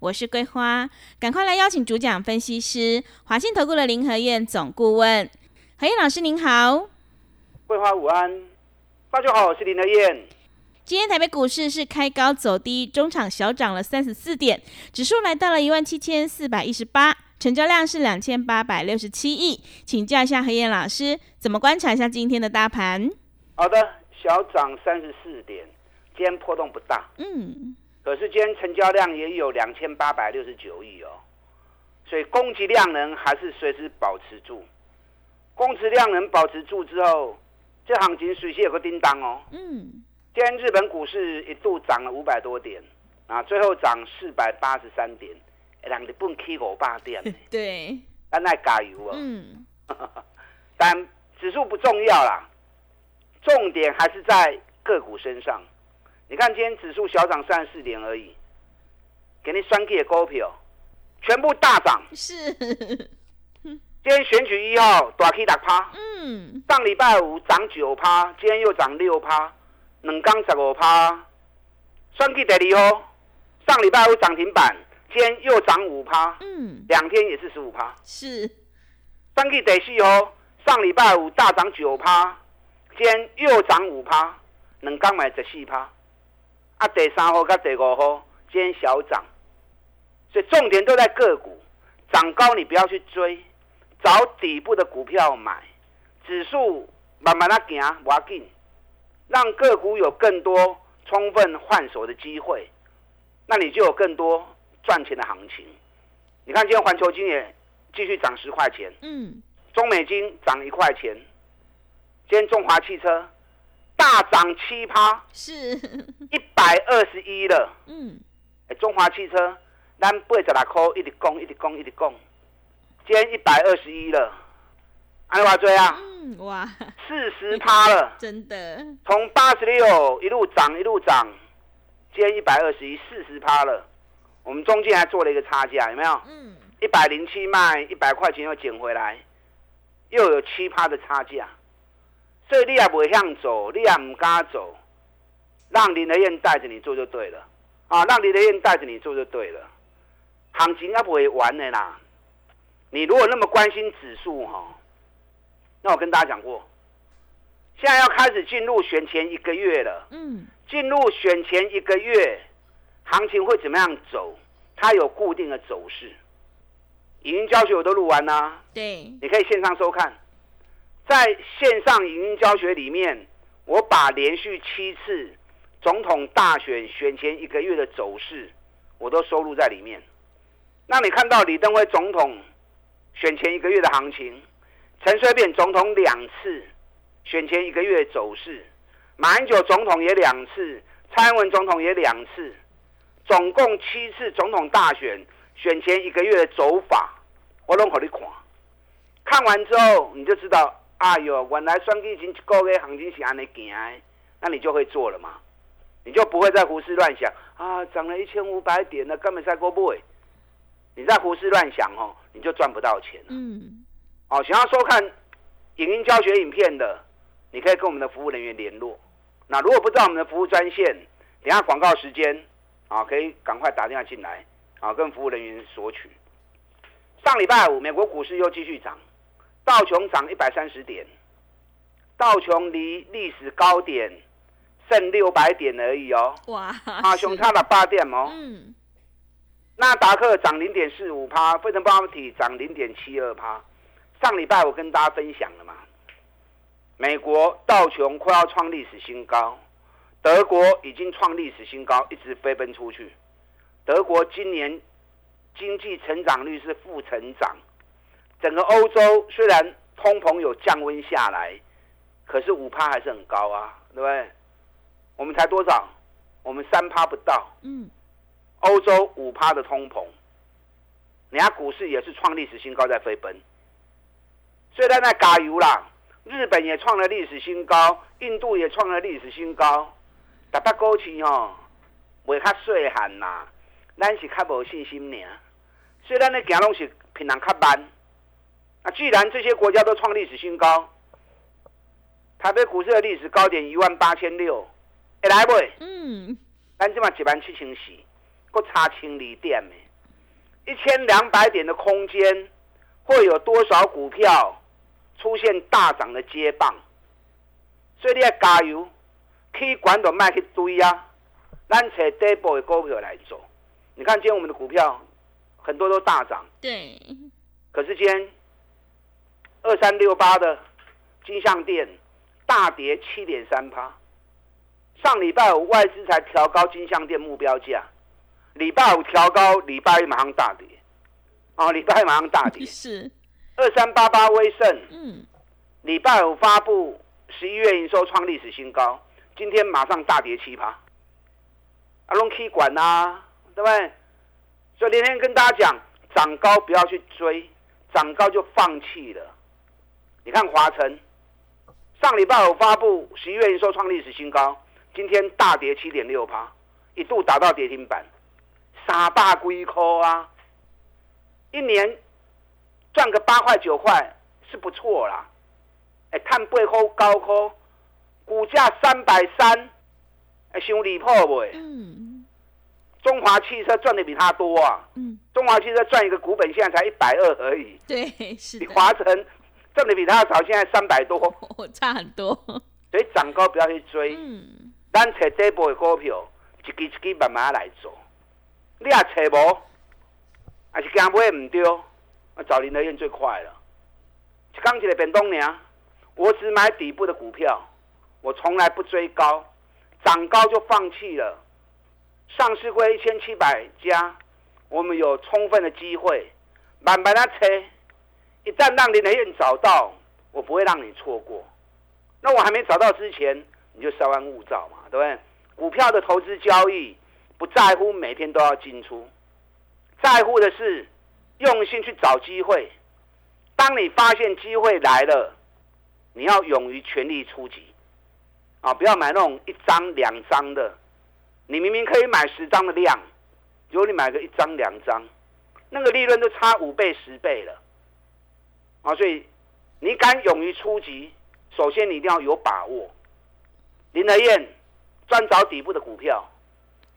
我是桂花，赶快来邀请主讲分析师华信投顾的林和燕总顾问，何燕老师您好，桂花午安，大家好，我是林和燕。今天台北股市是开高走低，中场小涨了三十四点，指数来到了一万七千四百一十八，成交量是两千八百六十七亿。请教一下何燕老师，怎么观察一下今天的大盘？好的，小涨三十四点，今天波动不大。嗯。可是今天成交量也有两千八百六十九亿哦，所以供给量能还是随时保持住。供给量能保持住之后，这行情随时有个叮当哦。嗯。今天日本股市一度涨了五百多点，啊，最后涨四百八十三点，让日本 K 五八点。对。但那加油哦。嗯。但指数不重要啦，重点还是在个股身上。你看，今天指数小涨三十四点而已，给你双 K 的股票全部大涨。是，今天选举一号大 K 打趴，嗯，上礼拜五涨九趴，今天又涨六趴，两刚十五趴。双 K 第二号上礼拜五涨停板，今天又涨五趴，嗯，两天也是十五趴。是，双 K 第四号上礼拜五大涨九趴，今天又涨五趴，两刚买十四趴。啊，第三号跟第五号今天小涨，所以重点都在个股涨高，你不要去追，找底部的股票买，指数慢慢的行，不要紧，让个股有更多充分换手的机会，那你就有更多赚钱的行情。你看今天环球金也继续涨十块钱，嗯，中美金涨一块钱，今天中华汽车。大涨七趴，是一百二十一了。嗯，中华汽车，咱八十六块一直供，一直供，一直供，今天一百二十一了。安华追啊，嗯，哇，四十趴了，真的，从八十六一路涨一路涨，今天一百二十一，四十趴了。我们中间还做了一个差价，有没有？嗯，一百零七卖一百块钱又捡回来，又有七趴的差价。所以你也不会向走，你也唔敢走，让林德燕带着你做就对了，啊，让林德燕带着你做就对了，行情也不会完的啦。你如果那么关心指数哈，那我跟大家讲过，现在要开始进入选前一个月了，嗯，进入选前一个月，行情会怎么样走？它有固定的走势。语音教学我都录完啦，对，你可以线上收看。在线上影音教学里面，我把连续七次总统大选选前一个月的走势，我都收录在里面。那你看到李登辉总统选前一个月的行情，陈水扁总统两次选前一个月走势，马英九总统也两次，蔡英文总统也两次，总共七次总统大选选前一个月的走法，我都给你看。看完之后，你就知道。哎呦，原来算计已经个月行情是安尼行，那你就会做了嘛？你就不会再胡思乱想啊！涨了一千五百点了，根本在过不？你在胡思乱想哦，你就赚不到钱了。嗯。哦，想要收看影音教学影片的，你可以跟我们的服务人员联络。那如果不知道我们的服务专线，等下广告时间啊，可以赶快打电话进来啊，跟服务人员索取。上礼拜五，美国股市又继续涨。道琼涨一百三十点，道琼离历史高点剩六百点而已哦。哇！啊，熊差了八点哦。嗯。纳达克涨零点四五趴，费城半导体涨零点七二趴。上礼拜我跟大家分享了嘛，美国道琼快要创历史新高，德国已经创历史新高，一直飞奔出去。德国今年经济成长率是负成长。整个欧洲虽然通膨有降温下来，可是五趴还是很高啊，对不对？我们才多少？我们三趴不到。嗯。欧洲五趴的通膨，人家股市也是创历史新高在飞奔，所以在那加油啦！日本也创了历史新高，印度也创了历史新高，大家股市吼，袂较细汉呐，咱是较无信心尔，所以咱咧行拢是平人较慢。那既然这些国家都创历史新高，台北股市的历史高点一万八千六，会来袂？嗯，咱即嘛一万七千四，搁差千二点呢。一千两百点的空间，会有多少股票出现大涨的接棒？所以你要加油，以管都卖去堆啊！咱找底部的股票来做。你看今天我们的股票很多都大涨，对。可是今天二三六八的金项店大跌七点三趴。上礼拜五外资才调高金项店目标价。礼拜五调高，礼拜一马上大跌，哦，礼拜一马上大跌。是二三八八威盛，嗯，礼拜五发布十一月营收创历史新高，今天马上大跌七趴。阿龙 K 管呐，对不对？所以连天跟大家讲，涨高不要去追，涨高就放弃了。你看华晨，上礼拜五发布十一月营收创历史新高，今天大跌七点六趴，一度打到跌停板。三百几块啊，一年赚个八块九块是不错啦。哎，看背后高科，股价三百三，哎，伤离谱未？嗯。中华汽车赚的比他多啊。嗯。中华汽车赚一个股本现在才一百二而已。对，是。比华晨赚的比他少，现在三百多。差很多。所以涨高不要去追。嗯。咱找底部的股票，一支一支慢慢来做。你也找无，还是惊买唔对？找林德燕最快了。刚起来变东娘，我只买底部的股票，我从来不追高，涨高就放弃了。上市过一千七百家，我们有充分的机会慢慢的车。一旦让林德燕找到，我不会让你错过。那我还没找到之前，你就稍安勿躁嘛，对不对？股票的投资交易。不在乎每天都要进出，在乎的是用心去找机会。当你发现机会来了，你要勇于全力出击，啊，不要买那种一张两张的。你明明可以买十张的量，如果你买个一张两张，那个利润都差五倍十倍了。啊，所以你敢勇于出击，首先你一定要有把握。林德燕专找底部的股票。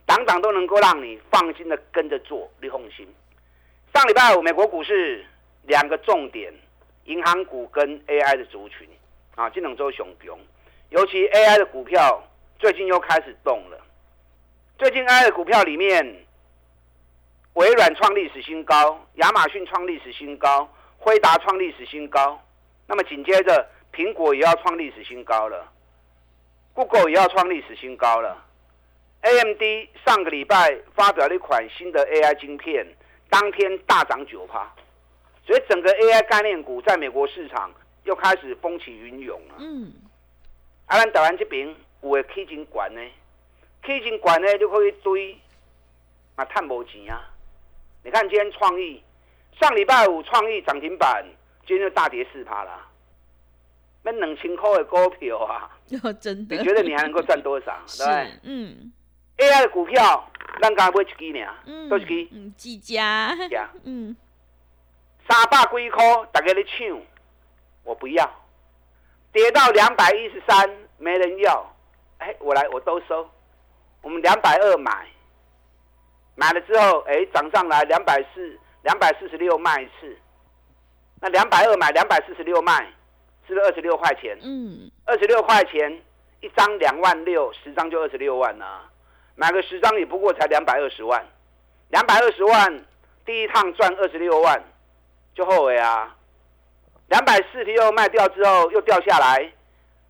档档都能够让你放心的跟着做，你放心。上礼拜五美国股市两个重点，银行股跟 AI 的族群啊，这两周熊熊，尤其 AI 的股票最近又开始动了。最近 AI 的股票里面，微软创历史新高，亚马逊创历史新高，辉达创历史新高，那么紧接着苹果也要创历史新高了，Google 也要创历史新高了。AMD 上个礼拜发表了一款新的 AI 晶片，当天大涨九趴，所以整个 AI 概念股在美国市场又开始风起云涌了。嗯，啊，咱台湾这边有个 K 金管呢，K 金管呢就可以堆啊，探无钱啊。你看今天创意，上礼拜五创意涨停板，今天就大跌四趴了。那两千块的股票啊，真的，你觉得你还能够赚多少？对，嗯。AI 的股票，咱刚买一支呢，多一支，嗯，几家，嗯，三百几块，大家咧抢，我不要，跌到两百一十三，没人要，哎，我来，我都收，我们两百二买，买了之后，哎，涨上来两百四，两百四十六卖一次，那两百二买，两百四十六卖，是不是二十六块钱？嗯，二十六块钱一张两万六，十张就二十六万呐。买个十张也不过才两百二十万，两百二十万第一趟赚二十六万，就后悔啊！两百四十六卖掉之后又掉下来，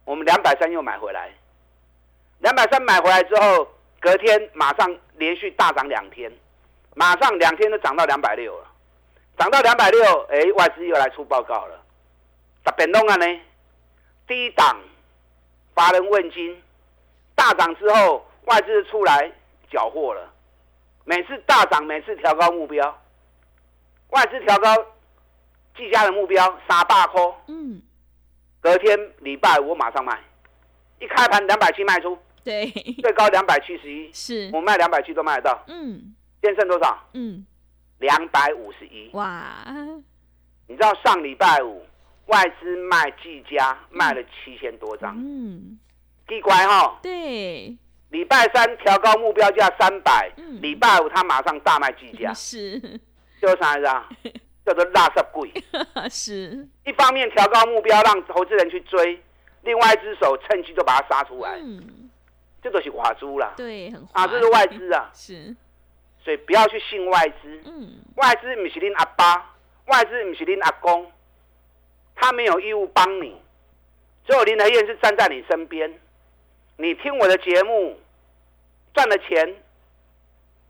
我们两百三又买回来，两百三买回来之后，隔天马上连续大涨两天，马上两天都涨到两百六了，涨到两百六，哎，外资又来出报告了，咋变动啊呢？第一档，乏人问津，大涨之后。外资出来缴获了，每次大涨，每次调高目标，外资调高计价的目标三百块，嗯，隔天礼拜五我马上卖，一开盘两百七卖出，对，最高两百七十一，是，我卖两百七都卖得到，嗯现在剩多少？嗯，两百五十一。哇，你知道上礼拜五外资卖技嘉卖了七千多张，嗯，奇怪哈。对，礼拜三调高目标价三百、嗯。礼拜五他马上大卖技嘉，是。叫啥子啊？叫做垃圾贵。是，一方面调高目标让投资人去追，另外一只手趁机就把它杀出来，嗯，这都是华猪啦。对，很啊，滑这是外资啊，是，所以不要去信外资。嗯，外资不是恁阿爸，外资不是恁阿公，他没有义务帮你。只有林德燕是站在你身边，你听我的节目赚了钱，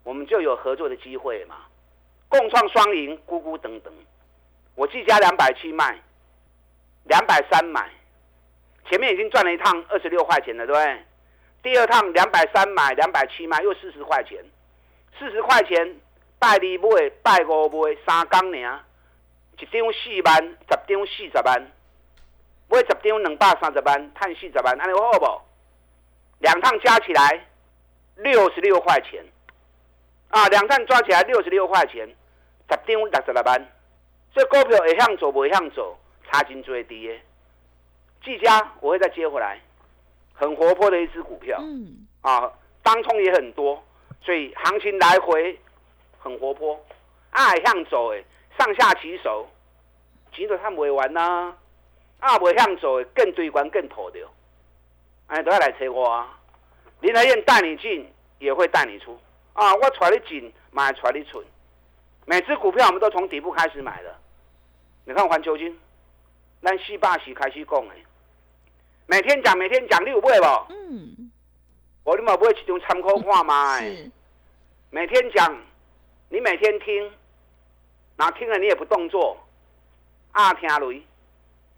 我们就有合作的机会嘛，共创双赢，咕咕等等。我计价两百七卖，两百三买，前面已经赚了一趟二十六块钱了，对不对？第二趟两百三买，两百七卖，又四十块钱，四十块钱拜二买，拜五买，三工尔，一张四万，十张四十万，买十张两百三十万，赚四十万，安尼好不？两趟加起来六十六块钱，啊，两趟抓起来六十六块钱，十张六十六万，这股票会向走不会向走，差劲最低的。技嘉我会再接回来，很活泼的一只股票。嗯，啊，当冲也很多，所以行情来回很活泼，啊，向走诶，上下起手，钱都赚不完呐、啊，不向走的更对关更妥的，哎，都要来找我啊！林来燕带你进，也会带你出啊，我揣你进，买揣你出，每只股票我们都从底部开始买的。你看环球金，咱四百时开始讲的，每天讲每天讲，你有买不？嗯，我你嘛买一张参考看嘛，是，每天讲，你每天听，然后听了你也不动作，啊听雷，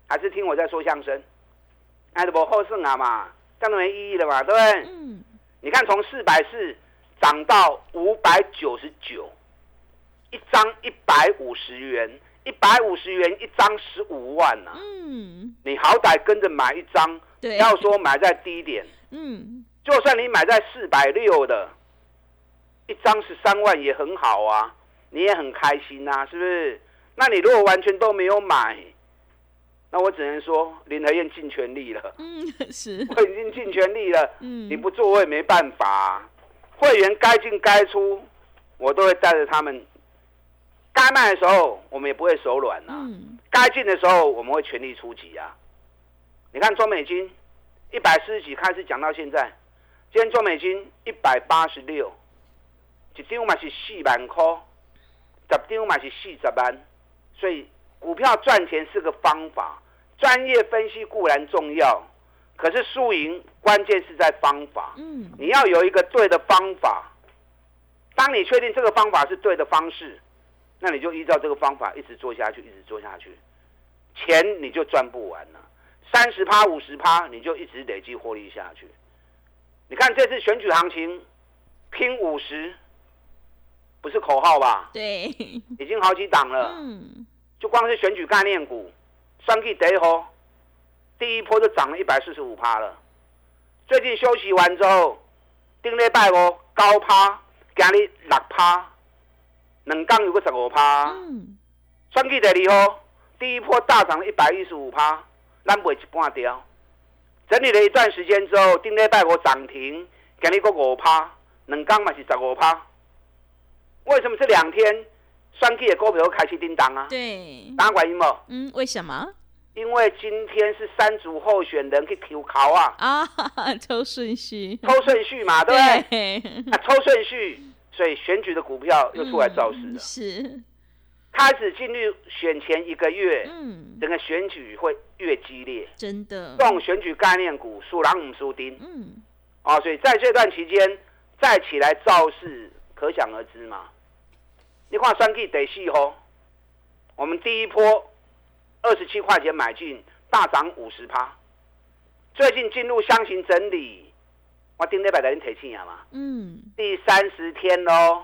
还是听我在说相声，哎，都无好胜啊嘛，这样都没意义了嘛，对不对？嗯，你看从四百四涨到五百九十九，一张一百五十元，一百五十元一张十五万呐、嗯，你好歹跟着买一张，对，要说买在低点。嗯，就算你买在四百六的，一张十三万也很好啊，你也很开心啊，是不是？那你如果完全都没有买，那我只能说林和燕尽全力了，嗯，是，我已经尽全力了，嗯，你不做我也没办法啊、会员该进该出，我都会带着他们。该卖的时候，我们也不会手软啊。嗯，该进的时候，我们会全力出击啊！你看中美金一百四十几开始讲到现在，今天中美金一百八十六，一张嘛是四万块，十张嘛是四十万，所以股票赚钱是个方法，专业分析固然重要，可是输赢关键是在方法。嗯，你要有一个对的方法。当你确定这个方法是对的方式，那你就依照这个方法一直做下去，一直做下去，钱你就赚不完了。三十趴、五十趴，你就一直累积获利下去。你看这次选举行情，拼五十，不是口号吧？对，已经好几档了。嗯，就光是选举概念股，双 K 第一波，第一波就涨了一百四十五趴了。最近休息完之后，顶礼拜五高趴，今日六趴，两港有个十五趴。嗯，双 K 第二波，第一波大涨了一百一十五趴，咱卖一半掉。整理了一段时间之后，顶礼拜五涨停，今日个五趴，两港嘛是十五趴。为什么这两天双 K 的股票开始叮当啊？对，大家原因无？嗯，为什么因为今天是三组候选人去 Q 考啊，啊？抽顺序，抽顺序嘛，对不对？啊，抽顺序，所以选举的股票又出来造势嗯了。是，开始进入选前一个月，嗯，整个选举会越激烈。真的这，种选举概念股，输狼唔输丁嗯，啊，所以在这段期间再起来造势，可想而知嘛。你看三 K 得细吼，我们第一波二十七块钱买进，大涨五十趴。最近进入箱型整理，我顶礼拜来你提醒啊嘛，嗯，第三十天喽。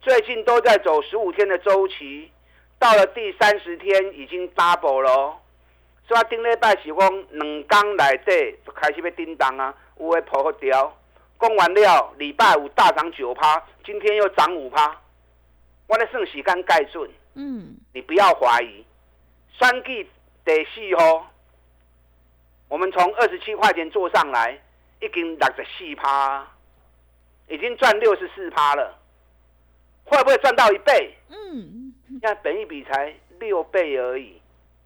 最近都在走十五天的周期，到了第三十天已经 double 了，所以顶礼拜是讲两天内底就开始要叮当啊，有诶破掉。讲完了，礼拜五大涨九趴，今天又涨五趴，我咧算时间盖准。嗯，你不要怀疑，三季第四号，我们从二十七块钱做上来，已经六十四趴，已经赚六十四趴了，会不会赚到一倍？嗯，现在本一比才六倍而已，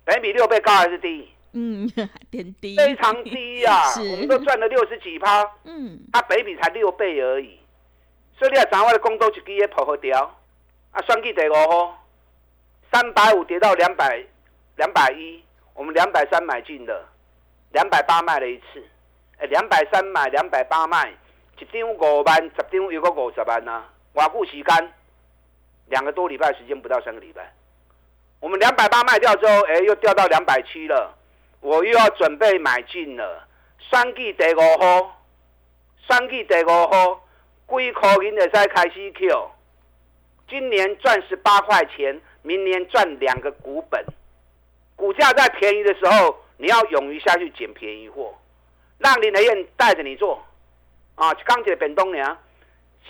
本一比六倍高还是低？嗯，点低，非常低呀，我们都赚了六十几趴，嗯，它本一比才六倍而已，所以你要掌握的工都一支也破好掉，啊，双季第五号。三百五跌到两百，两百一，我们两百三买进的，两百八卖了一次，哎，两百三买，两百八卖，一张五万，十张有个五十万呐，瓦固洗干，两个多礼拜时间不到三个礼拜，我们两百八卖掉之后，哎，又掉到两百七了，我又要准备买进了，三季第五号，三季第五号，几块银就使开始 Q，今年赚十八块钱。明年赚两个股本，股价在便宜的时候，你要勇于下去捡便宜货，让林德燕带着你做，啊，钢铁本东娘，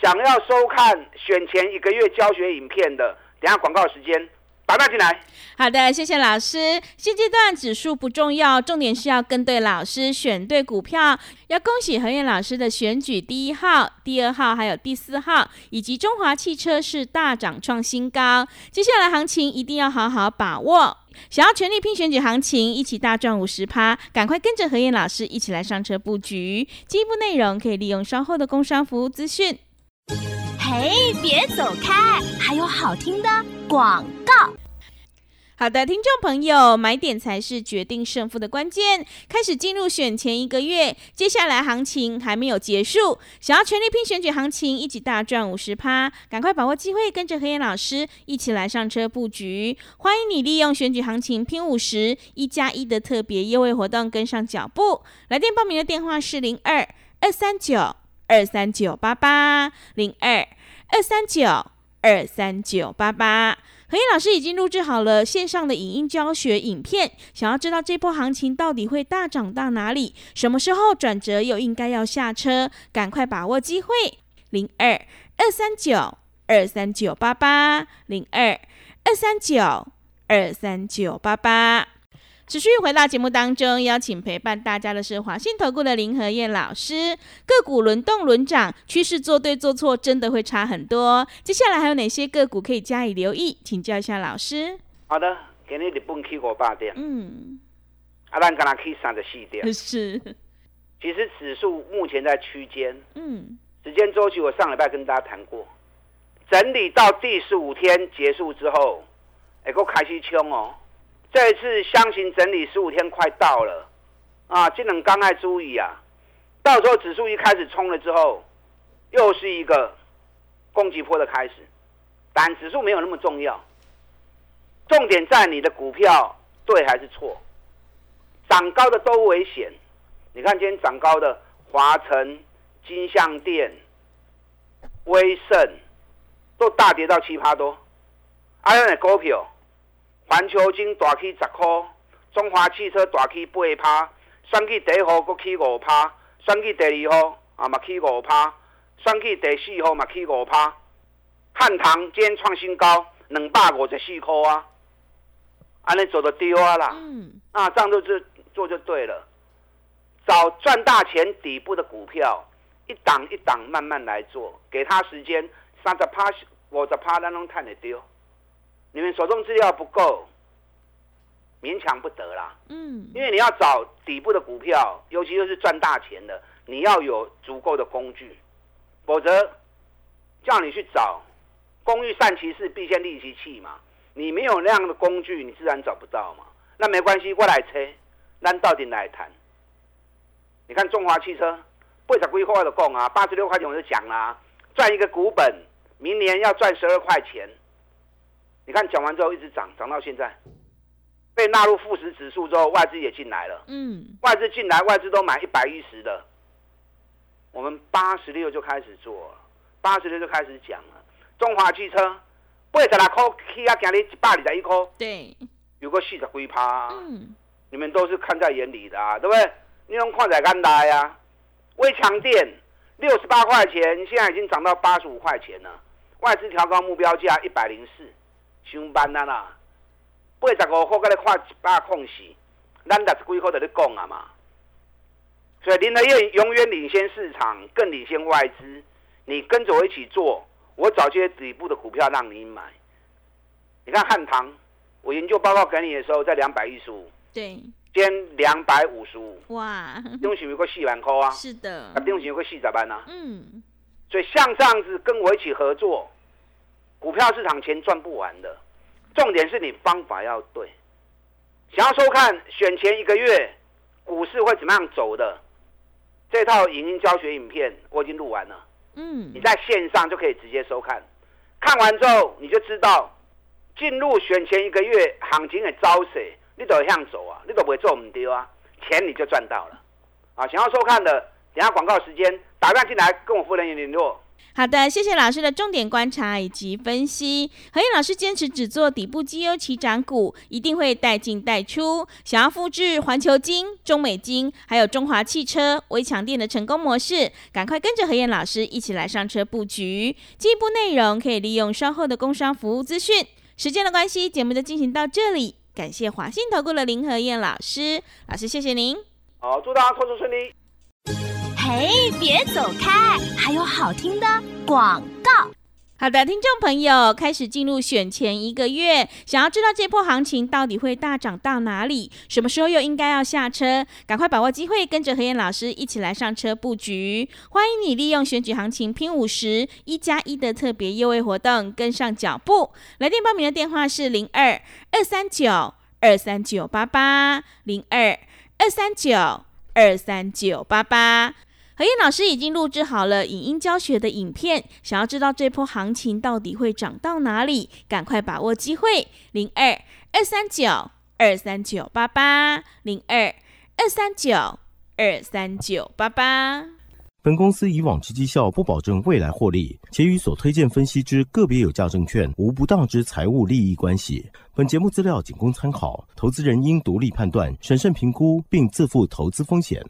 想要收看选前一个月教学影片的，等下广告时间。把它进来。好的，谢谢老师。现阶段指数不重要，重点是要跟对老师，选对股票。要恭喜何燕老师的选举第一号、第二号还有第四号，以及中华汽车是大涨创新高。接下来行情一定要好好把握。想要全力拼选举行情，一起大赚五十趴，赶快跟着何燕老师一起来上车布局。进一步内容可以利用稍后的工商服务资讯。嘿，别走开，还有好听的广告。好的，听众朋友，买点才是决定胜负的关键。开始进入选前一个月，接下来行情还没有结束，想要全力拼选举行情，一起大赚五十趴，赶快把握机会，跟着何燕老师一起来上车布局。欢迎你利用选举行情拼五十一加一的特别优惠活动，跟上脚步。来电报名的电话是零二二三九二三九八八零二。二三九二三九八八，何燕老师已经录制好了线上的影音教学影片。想要知道这波行情到底会大涨到哪里，什么时候转折又应该要下车，赶快把握机会。零二二三九二三九八八，零二二三九二三九八八。持续回到节目当中，邀请陪伴大家的是华信投顾的林和燕老师。个股轮动轮涨，趋势做对做错，真的会差很多。接下来还有哪些个股可以加以留意？请教一下老师。好的，给你日本去五八点。嗯。啊，咱刚刚 K 三十四点。是。其实指数目前在区间。嗯。时间周期我上礼拜跟大家谈过，整理到第十五天结束之后，哎，够开始冲哦。这一次箱型整理十五天快到了，啊，这能刚爱注意啊，到时候指数一开始冲了之后，又是一个攻击波的开始，但指数没有那么重要，重点在你的股票对还是错，涨高的都危险，你看今天涨高的华晨、金相店、威盛都大跌到七趴多，还有那股票。环球金大起十块，中华汽车大起八趴，算去第一号阁起五趴，算去第二号啊嘛起五趴，算去第四号嘛起五趴。汉唐今天创新高，两百五十四块啊，安尼做就丢啊啦，啊这样就就做就对了，找赚大钱底部的股票，一档一档慢慢来做，给他时间，三十趴、五十趴，咱拢赚得丢。你们手中资料不够，勉强不得啦。嗯，因为你要找底部的股票，尤其又是赚大钱的，你要有足够的工具，否则叫你去找工欲善其事，必先利其器嘛。你没有那样的工具，你自然找不到嘛。那没关系，过来车，咱到底来谈。你看中华汽车，八十规划的供啊，八十六块钱我就讲啦，赚一个股本，明年要赚十二块钱。你看讲完之后一直涨，涨到现在，被纳入富时指数之后，外资也进来了。嗯，外资进来，外资都买一百一十的，我们八十六就开始做了，八十六就开始讲了。中华汽车八十六块起啊，今日一百二十一块，对，有个四十几趴，嗯，你们都是看在眼里的啊，对不对？你拢看在眼内啊。微强电六十八块钱，现在已经涨到八十五块钱了，外资调高目标价一百零四，上班啦啦，八十五块，甲你看一百空死，咱六十几块在你讲啊嘛。所以林德燕永远领先市场，更领先外资。你跟着我一起做，我找些底部的股票让你买。你看汉唐，我研究报告给你的时候在两百一十五，对，今两百五十五，哇，东西有个四万块啊，是的啊，，东西有个四十万啊。嗯，所以像这样子跟我一起合作，股票市场钱赚不完的。重点是你方法要对。想要收看选前一个月股市会怎么样走的这套影音教学影片，我已经录完了。嗯你，在线上就可以直接收看，看完之后你就知道进入选前一个月行情的招谁，你都会向走啊，你都不会做唔丢啊，钱你就赚到了啊！想要收看的，等下广告时间打电话进来跟我夫人联络。好的，谢谢老师的重点观察以及分析。何燕老师坚持只做底部绩优起涨股，一定会带进带出。想要复制环球金、中美金，还有中华汽车、微强电的成功模式，赶快跟着何燕老师一起来上车布局。进一步内容可以利用稍后的工商服务资讯。时间的关系，节目就进行到这里。感谢华信投顾的林何燕老师，老师谢谢您。好，祝大家投资顺利。嘿，别走开，还有好听的广告。好的，听众朋友，开始进入选前一个月，想要知道这波行情到底会大涨到哪里，什么时候又应该要下车？赶快把握机会，跟着何燕老师一起来上车布局。欢迎你利用选举行情拼五十一加一的特别优惠活动，跟上脚步。来电报名的电话是零二二三九二三九八八零二二三九二三九八八。何燕老师已经录制好了影音教学的影片，想要知道这波行情到底会涨到哪里，赶快把握机会，零二二三九二三九八八零二二三九二三九八八。本公司以往之绩效不保证未来获利，且与所推荐分析之个别有价证券无不当之财务利益关系。本节目资料仅供参考，投资人应独立判断、审慎评估，并自负投资风险。